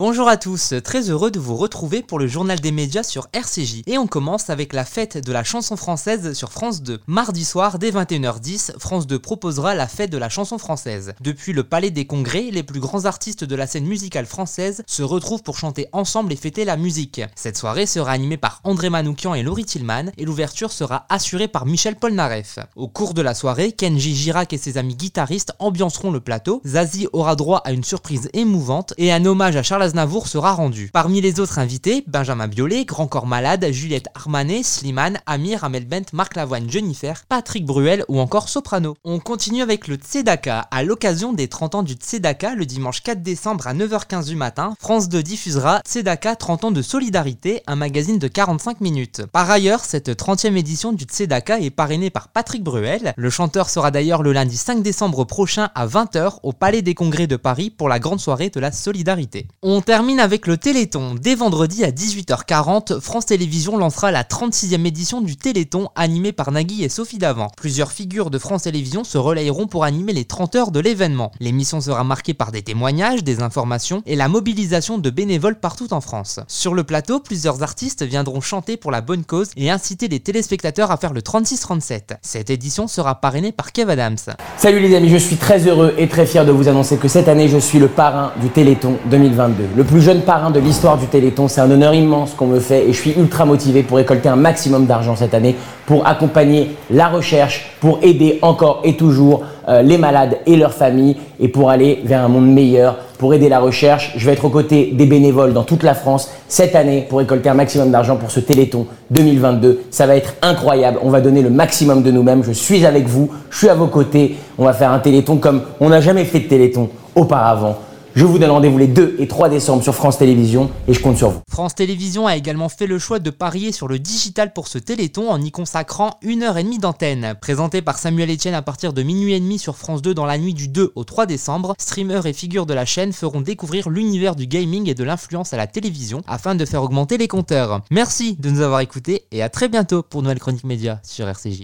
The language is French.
Bonjour à tous, très heureux de vous retrouver pour le journal des médias sur RCJ. Et on commence avec la fête de la chanson française sur France 2. Mardi soir, dès 21h10, France 2 proposera la fête de la chanson française. Depuis le Palais des Congrès, les plus grands artistes de la scène musicale française se retrouvent pour chanter ensemble et fêter la musique. Cette soirée sera animée par André Manoukian et Laurie Tillman, et l'ouverture sera assurée par Michel Polnareff. Au cours de la soirée, Kenji Girac et ses amis guitaristes ambianceront le plateau. Zazie aura droit à une surprise émouvante et un hommage à Charles Aznavour sera rendu. Parmi les autres invités, Benjamin Biolay, Grand Corps Malade, Juliette Armanet, Slimane, Amir, Amel Bent, Marc Lavoine, Jennifer, Patrick Bruel ou encore Soprano. On continue avec le Tzedaka. À l'occasion des 30 ans du Tzedaka, le dimanche 4 décembre à 9h15 du matin, France 2 diffusera Tzedaka 30 ans de solidarité, un magazine de 45 minutes. Par ailleurs, cette 30e édition du Tzedaka est parrainée par Patrick Bruel. Le chanteur sera d'ailleurs le lundi 5 décembre prochain à 20h au Palais des Congrès de Paris pour la grande soirée de la solidarité. On termine avec le Téléthon. Dès vendredi à 18h40, France Télévisions lancera la 36e édition du Téléthon animé par Nagui et Sophie Davant. Plusieurs figures de France Télévisions se relayeront pour animer les 30 heures de l'événement. L'émission sera marquée par des témoignages, des informations et la mobilisation de bénévoles partout en France. Sur le plateau, plusieurs artistes viendront chanter pour la bonne cause et inciter les téléspectateurs à faire le 36-37. Cette édition sera parrainée par Kev Adams. Salut les amis, je suis très heureux et très fier de vous annoncer que cette année je suis le parrain du Téléthon 2022. Le plus jeune parrain de l'histoire du Téléthon, c'est un honneur immense qu'on me fait et je suis ultra motivé pour récolter un maximum d'argent cette année pour accompagner la recherche, pour aider encore et toujours euh, les malades et leurs familles et pour aller vers un monde meilleur, pour aider la recherche. Je vais être aux côtés des bénévoles dans toute la France cette année pour récolter un maximum d'argent pour ce Téléthon 2022. Ça va être incroyable. On va donner le maximum de nous-mêmes. Je suis avec vous, je suis à vos côtés. On va faire un Téléthon comme on n'a jamais fait de Téléthon auparavant. Je vous donne rendez-vous les 2 et 3 décembre sur France Télévisions et je compte sur vous. France Télévisions a également fait le choix de parier sur le digital pour ce téléthon en y consacrant une heure et demie d'antenne. Présenté par Samuel Etienne à partir de minuit et demi sur France 2 dans la nuit du 2 au 3 décembre, streamers et figures de la chaîne feront découvrir l'univers du gaming et de l'influence à la télévision afin de faire augmenter les compteurs. Merci de nous avoir écoutés et à très bientôt pour Noël Chronique Média sur RCJ.